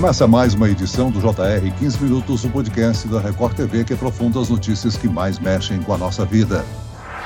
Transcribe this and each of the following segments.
Começa mais uma edição do JR 15 Minutos, o podcast da Record TV que aprofunda as notícias que mais mexem com a nossa vida.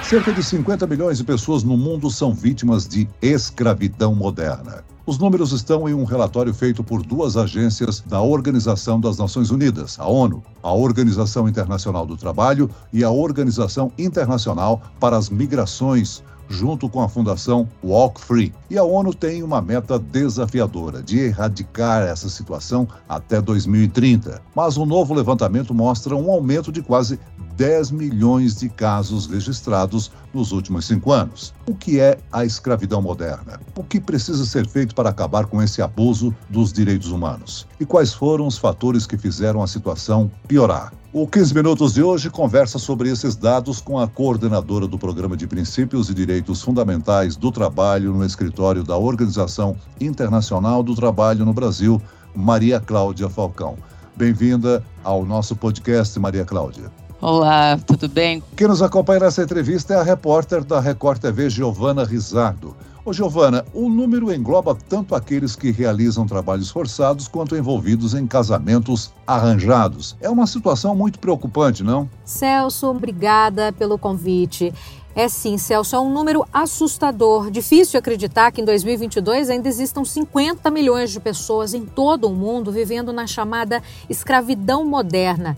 Cerca de 50 milhões de pessoas no mundo são vítimas de escravidão moderna. Os números estão em um relatório feito por duas agências da Organização das Nações Unidas, a ONU, a Organização Internacional do Trabalho e a Organização Internacional para as Migrações, junto com a Fundação Walk Free. E a ONU tem uma meta desafiadora de erradicar essa situação até 2030. Mas um novo levantamento mostra um aumento de quase 10 milhões de casos registrados nos últimos cinco anos. O que é a escravidão moderna? O que precisa ser feito para acabar com esse abuso dos direitos humanos? E quais foram os fatores que fizeram a situação piorar? O 15 Minutos de hoje conversa sobre esses dados com a coordenadora do Programa de Princípios e Direitos Fundamentais do Trabalho no escritório da Organização Internacional do Trabalho no Brasil, Maria Cláudia Falcão. Bem-vinda ao nosso podcast, Maria Cláudia. Olá, tudo bem? Quem nos acompanha nessa entrevista é a repórter da Record TV, Giovana Rizardo. Ô Giovana, o número engloba tanto aqueles que realizam trabalhos forçados quanto envolvidos em casamentos arranjados. É uma situação muito preocupante, não? Celso, obrigada pelo convite. É sim, Celso, é um número assustador. Difícil acreditar que em 2022 ainda existam 50 milhões de pessoas em todo o mundo vivendo na chamada escravidão moderna.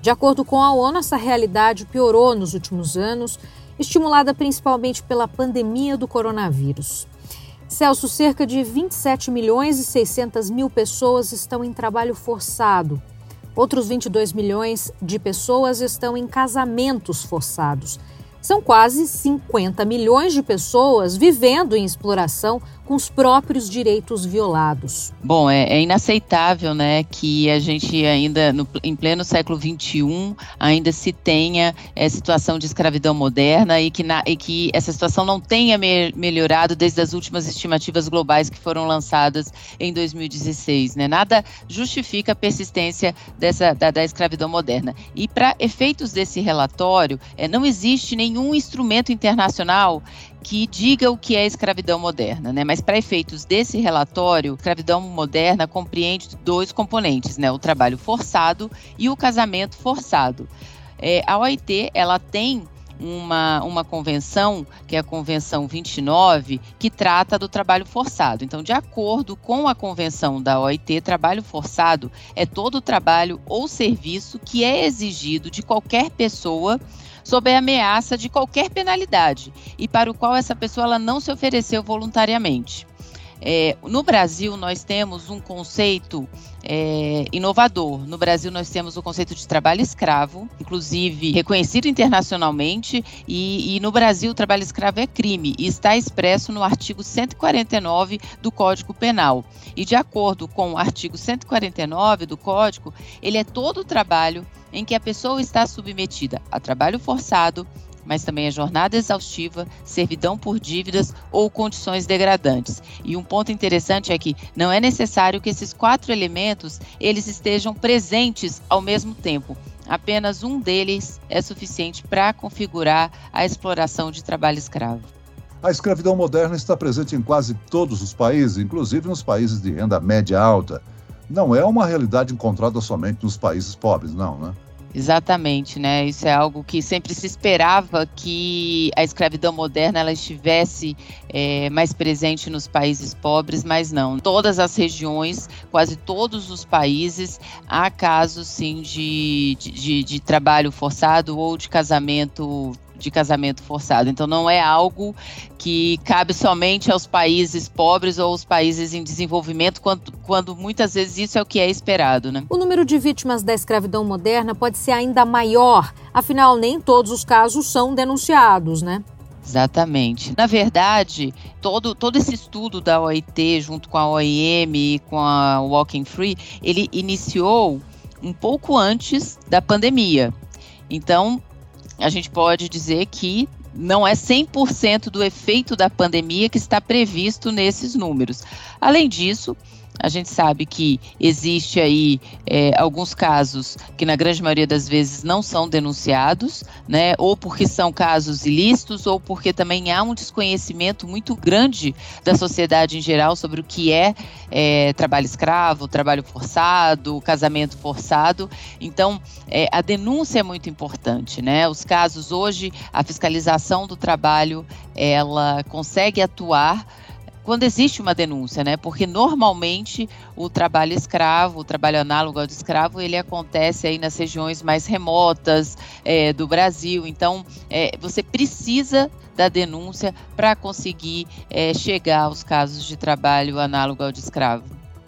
De acordo com a ONU, essa realidade piorou nos últimos anos, estimulada principalmente pela pandemia do coronavírus. Celso, cerca de 27 milhões e 600 mil pessoas estão em trabalho forçado. Outros 22 milhões de pessoas estão em casamentos forçados. São quase 50 milhões de pessoas vivendo em exploração com os próprios direitos violados. Bom, é, é inaceitável, né, que a gente ainda, no, em pleno século XXI, ainda se tenha é, situação de escravidão moderna e que, na, e que essa situação não tenha me, melhorado desde as últimas estimativas globais que foram lançadas em 2016, né? Nada justifica a persistência dessa da, da escravidão moderna. E para efeitos desse relatório, é, não existe nenhum instrumento internacional que diga o que é escravidão moderna, né? Mas para efeitos desse relatório, escravidão moderna compreende dois componentes, né? O trabalho forçado e o casamento forçado. É, a OIT ela tem uma, uma convenção, que é a Convenção 29, que trata do trabalho forçado. Então, de acordo com a convenção da OIT, trabalho forçado é todo trabalho ou serviço que é exigido de qualquer pessoa sob a ameaça de qualquer penalidade e para o qual essa pessoa ela não se ofereceu voluntariamente. É, no Brasil, nós temos um conceito é, inovador. No Brasil, nós temos o conceito de trabalho escravo, inclusive reconhecido internacionalmente, e, e, no Brasil, o trabalho escravo é crime e está expresso no artigo 149 do Código Penal. E de acordo com o artigo 149 do Código, ele é todo o trabalho em que a pessoa está submetida a trabalho forçado, mas também a jornada exaustiva, servidão por dívidas ou condições degradantes. E um ponto interessante é que não é necessário que esses quatro elementos eles estejam presentes ao mesmo tempo. Apenas um deles é suficiente para configurar a exploração de trabalho escravo. A escravidão moderna está presente em quase todos os países, inclusive nos países de renda média alta não é uma realidade encontrada somente nos países pobres, não, né? Exatamente, né? Isso é algo que sempre se esperava que a escravidão moderna ela estivesse é, mais presente nos países pobres, mas não. Todas as regiões, quase todos os países, há casos sim de, de, de trabalho forçado ou de casamento de casamento forçado. Então não é algo que cabe somente aos países pobres ou aos países em desenvolvimento, quando, quando muitas vezes isso é o que é esperado. Né? O número de vítimas da escravidão moderna pode ser ainda maior, afinal, nem todos os casos são denunciados, né? Exatamente. Na verdade, todo, todo esse estudo da OIT, junto com a OIM e com a Walking Free, ele iniciou um pouco antes da pandemia. Então, a gente pode dizer que não é 100% do efeito da pandemia que está previsto nesses números. Além disso, A gente sabe que existe aí é, alguns casos que, na grande maioria das vezes, não são denunciados, né? Ou porque são casos ilícitos, ou porque também há um desconhecimento muito grande da sociedade em geral sobre o que é, é trabalho escravo, trabalho forçado, casamento forçado. Então, é, a denúncia é muito importante, né? Os casos hoje, a fiscalização do trabalho, ela consegue atuar quando existe uma denúncia, né? Porque normalmente o trabalho escravo, o trabalho análogo ao de escravo, ele acontece aí nas regiões mais remotas é, do Brasil. Então, é, você precisa da denúncia para conseguir é, chegar aos casos de trabalho análogo ao de escravo.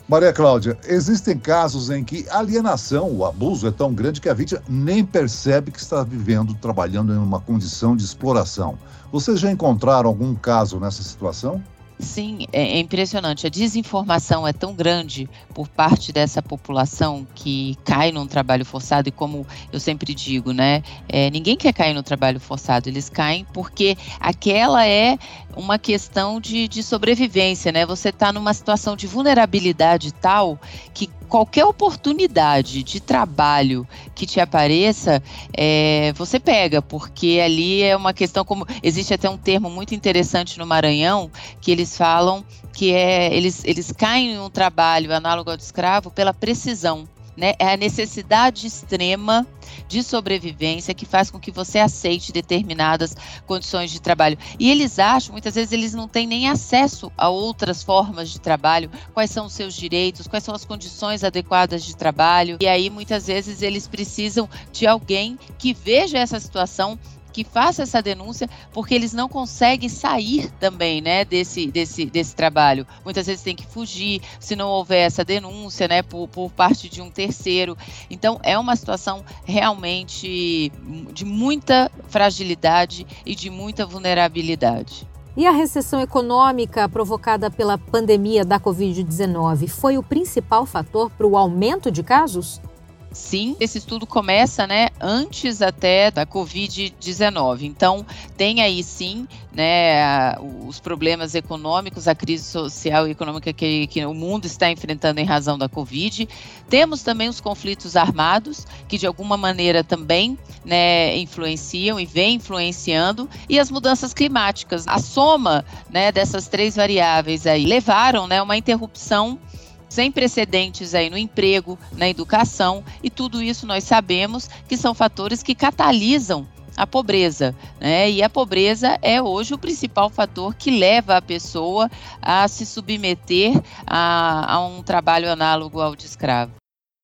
Maria Cláudia, existem casos em que a alienação, o abuso é tão grande que a vítima nem percebe que está vivendo, trabalhando em uma condição de exploração. Vocês já encontraram algum caso nessa situação? Sim, é, é, impressionante. A desinformação é tão grande por parte dessa população que cai num trabalho forçado, e como eu sempre digo, né? É, ninguém quer cair no trabalho forçado, eles caem porque aquela é uma questão de, de sobrevivência, né? Você está numa situação de vulnerabilidade tal que qualquer oportunidade de trabalho que te apareça, é, você pega, porque ali é uma questão como existe até um termo muito interessante no Maranhão que eles falam que é eles, eles caem em um trabalho análogo ao de escravo pela precisão né? É a necessidade extrema de sobrevivência que faz com que você aceite determinadas condições de trabalho. E eles acham, muitas vezes, eles não têm nem acesso a outras formas de trabalho, quais são os seus direitos, quais são as condições adequadas de trabalho. E aí, muitas vezes, eles precisam de alguém que veja essa situação que faça essa denúncia, porque eles não conseguem sair também, né, desse, desse, desse trabalho. Muitas vezes tem que fugir se não houver essa denúncia, né, por, por parte de um terceiro. Então, é uma situação realmente de muita fragilidade e de muita vulnerabilidade. E a recessão econômica provocada pela pandemia da Covid-19 foi o principal fator para o aumento de casos? Sim, esse estudo começa, né, antes até da Covid-19. Então, tem aí sim, né, os problemas econômicos, a crise social e econômica que, que o mundo está enfrentando em razão da Covid. Temos também os conflitos armados, que de alguma maneira também, né, influenciam e vem influenciando, e as mudanças climáticas. A soma, né, dessas três variáveis aí levaram, né, uma interrupção sem precedentes aí no emprego, na educação, e tudo isso nós sabemos que são fatores que catalisam a pobreza, né? E a pobreza é hoje o principal fator que leva a pessoa a se submeter a, a um trabalho análogo ao de escravo.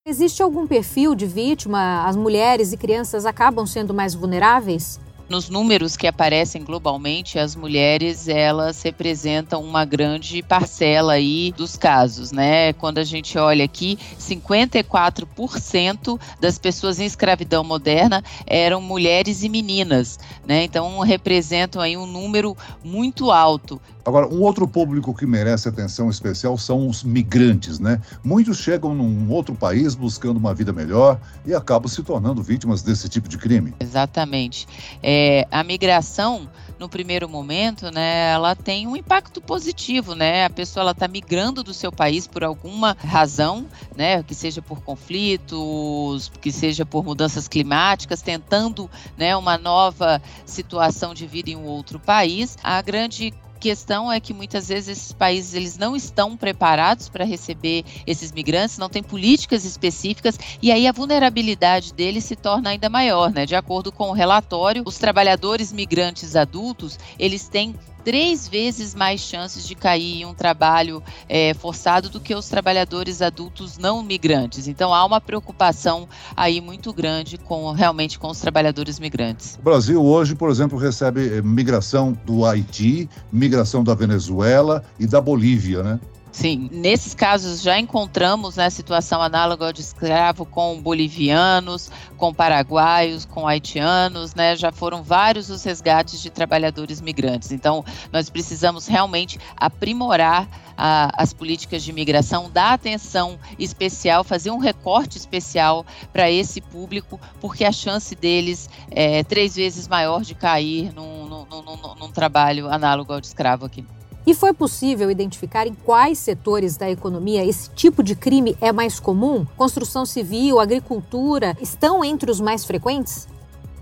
Existe algum perfil de vítima? As mulheres e crianças acabam sendo mais vulneráveis? Nos números que aparecem globalmente, as mulheres elas representam uma grande parcela aí dos casos, né? Quando a gente olha aqui, 54% das pessoas em escravidão moderna eram mulheres e meninas, né? Então representam aí um número muito alto. Agora, um outro público que merece atenção especial são os migrantes, né? Muitos chegam num outro país buscando uma vida melhor e acabam se tornando vítimas desse tipo de crime. Exatamente. É, a migração no primeiro momento, né, ela tem um impacto positivo, né? A pessoa está migrando do seu país por alguma razão, né, que seja por conflitos, que seja por mudanças climáticas, tentando, né, uma nova situação de vida em um outro país. A grande questão é que muitas vezes esses países eles não estão preparados para receber esses migrantes, não tem políticas específicas e aí a vulnerabilidade deles se torna ainda maior, né? De acordo com o relatório, os trabalhadores migrantes adultos, eles têm três vezes mais chances de cair em um trabalho é, forçado do que os trabalhadores adultos não migrantes. Então há uma preocupação aí muito grande com realmente com os trabalhadores migrantes. O Brasil hoje, por exemplo, recebe eh, migração do Haiti, migração da Venezuela e da Bolívia, né? Sim, nesses casos já encontramos né, situação análoga ao de escravo com bolivianos, com paraguaios, com haitianos, né? Já foram vários os resgates de trabalhadores migrantes. Então, nós precisamos realmente aprimorar a, as políticas de imigração, dar atenção especial, fazer um recorte especial para esse público, porque a chance deles é três vezes maior de cair num, num, num, num trabalho análogo ao de escravo aqui. E foi possível identificar em quais setores da economia esse tipo de crime é mais comum? Construção civil, agricultura estão entre os mais frequentes?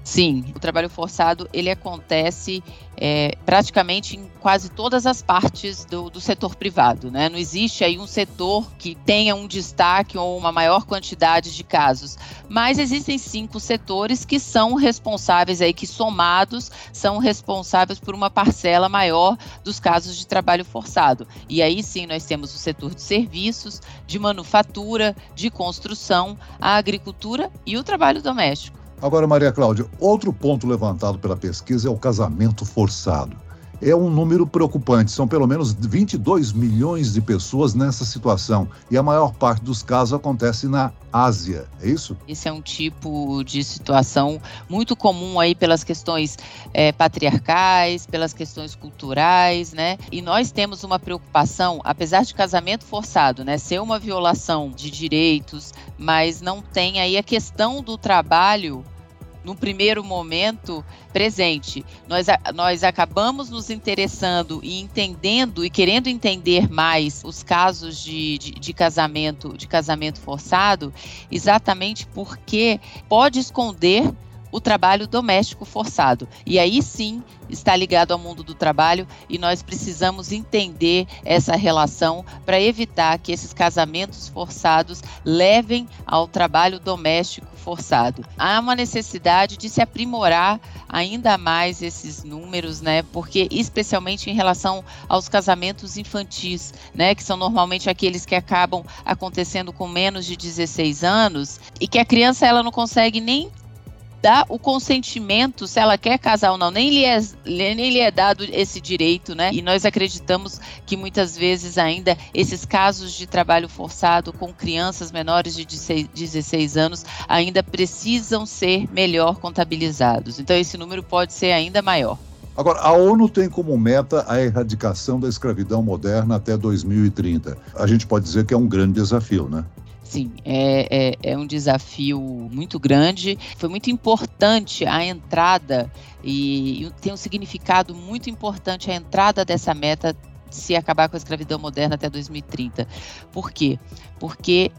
Sim, o trabalho forçado ele acontece é, praticamente em quase todas as partes do, do, setor privado, né? Não existe aí um setor que tenha um destaque ou uma maior quantidade de casos, mas existem cinco setores que são responsáveis aí, que somados são responsáveis por uma parcela maior dos casos de trabalho forçado. E aí sim nós temos o setor de serviços, de manufatura, de construção, a agricultura e o trabalho doméstico. Agora, Maria Cláudia, outro ponto levantado pela pesquisa é o casamento forçado. É um número preocupante, são pelo menos 22 milhões de pessoas nessa situação e a maior parte dos casos acontece na Ásia, é isso? Esse é um tipo de situação muito comum aí pelas questões é, patriarcais, pelas questões culturais, né? E nós temos uma preocupação, apesar de casamento forçado, né, ser uma violação de direitos, mas não tem aí a questão do trabalho no primeiro momento, presente. Nós, nós acabamos nos interessando e entendendo e querendo entender mais os casos de, de, de casamento, de casamento forçado, exatamente porque pode esconder o trabalho doméstico forçado. E aí sim está ligado ao mundo do trabalho e nós precisamos entender essa relação para evitar que esses casamentos forçados levem ao trabalho doméstico forçado. Há uma necessidade de se aprimorar ainda mais esses números, né? Porque especialmente em relação aos casamentos infantis, né, que são normalmente aqueles que acabam acontecendo com menos de 16 anos e que a criança ela não consegue nem dá o consentimento se ela quer casar ou não, nem lhe, é, nem lhe é dado esse direito, né? E nós acreditamos que muitas vezes ainda esses casos de trabalho forçado com crianças menores de 16 anos ainda precisam ser melhor contabilizados. Então esse número pode ser ainda maior. Agora, a ONU tem como meta a erradicação da escravidão moderna até 2030. A gente pode dizer que é um grande desafio, né? Sim, é, é, é, um desafio muito grande. Foi muito importante a entrada e, e tem um significado muito importante a entrada dessa meta de se acabar com a escravidão moderna até 2030. Por quê? Porque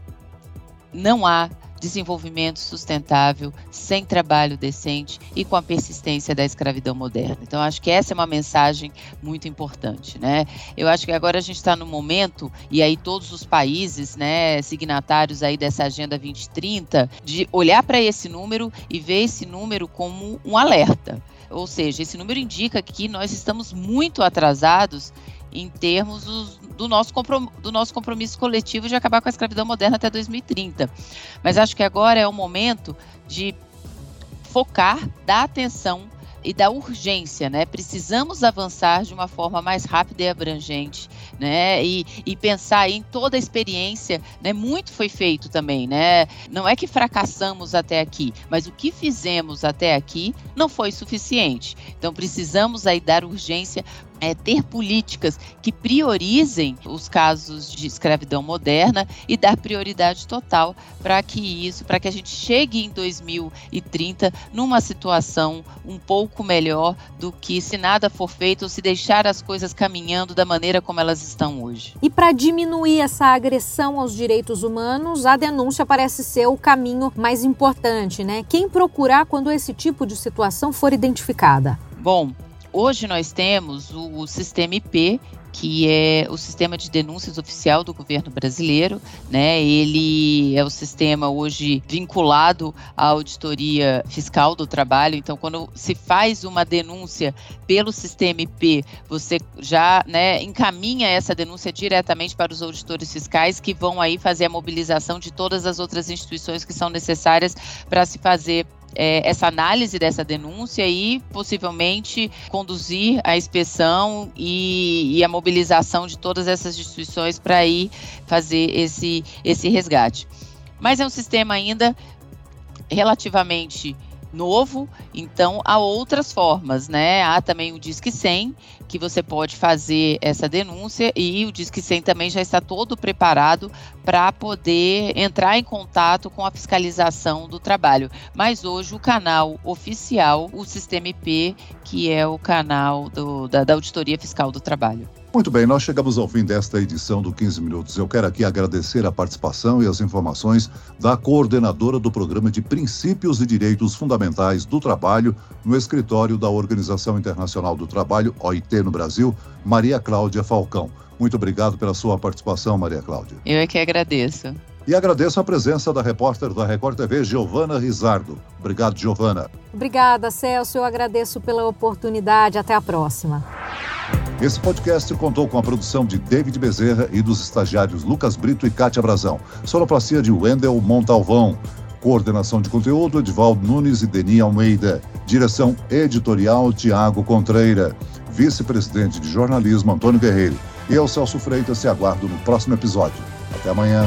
não há desenvolvimento sustentável, sem trabalho decente e com a persistência da escravidão moderna. Então, acho que essa é uma mensagem muito importante, né? Eu acho que agora a gente está no momento, e aí todos os países, né, signatários aí dessa Agenda 2030, de olhar para esse número e ver esse número como um alerta. Ou seja, esse número indica que nós estamos muito atrasados em termos dos, do, nosso do nosso compromisso coletivo de acabar com a escravidão moderna até 2030. Mas acho que agora é o momento de focar, dar atenção e da urgência, né? Precisamos avançar de uma forma mais rápida e abrangente, né? E, e pensar em toda a experiência, né? Muito foi feito também, né? Não é que fracassamos até aqui, mas o que fizemos até aqui não foi suficiente. Então precisamos aí dar urgência é, ter políticas que priorizem os casos de escravidão moderna e dar prioridade total para que isso, para que a gente chegue em 2030 numa situação um pouco melhor do que se nada for feito ou se deixar as coisas caminhando da maneira como elas estão hoje. E para diminuir essa agressão aos direitos humanos, a denúncia parece ser o caminho mais importante, né? Quem procurar quando esse tipo de situação for identificada? Bom, Hoje nós temos o sistema IP, que é o sistema de denúncias oficial do governo brasileiro, né? Ele é o sistema hoje vinculado à auditoria fiscal do trabalho. Então, quando se faz uma denúncia pelo sistema IP, você já, né, encaminha essa denúncia diretamente para os auditores fiscais que vão aí fazer a mobilização de todas as outras instituições que são necessárias para se fazer é, essa análise dessa denúncia e possivelmente conduzir a inspeção e, e a mobilização de todas essas instituições para ir fazer esse, esse resgate. Mas é um sistema ainda relativamente novo, então há outras formas, né? Há também o Disque 100, que você pode fazer essa denúncia e o Disque 100 também já está todo preparado para poder entrar em contato com a fiscalização do trabalho. Mas hoje o canal oficial, o Sistema IP, que é o canal do, da, da Auditoria Fiscal do Trabalho. Muito bem, nós chegamos ao fim desta edição do 15 Minutos. Eu quero aqui agradecer a participação e as informações da coordenadora do Programa de Princípios e Direitos Fundamentais do Trabalho no escritório da Organização Internacional do Trabalho, OIT no Brasil, Maria Cláudia Falcão. Muito obrigado pela sua participação, Maria Cláudia. Eu é que agradeço. E agradeço a presença da repórter da Record TV, Giovana Rizardo. Obrigado, Giovana. Obrigada, Celso. Eu agradeço pela oportunidade. Até a próxima. Esse podcast contou com a produção de David Bezerra e dos estagiários Lucas Brito e Kátia Brazão. Sonoplastia de Wendel Montalvão. Coordenação de conteúdo, Edvaldo Nunes e Deni Almeida. Direção editorial, Tiago Contreira. Vice-presidente de jornalismo, Antônio Guerreiro. Eu, Celso Freitas, se aguardo no próximo episódio. Até amanhã.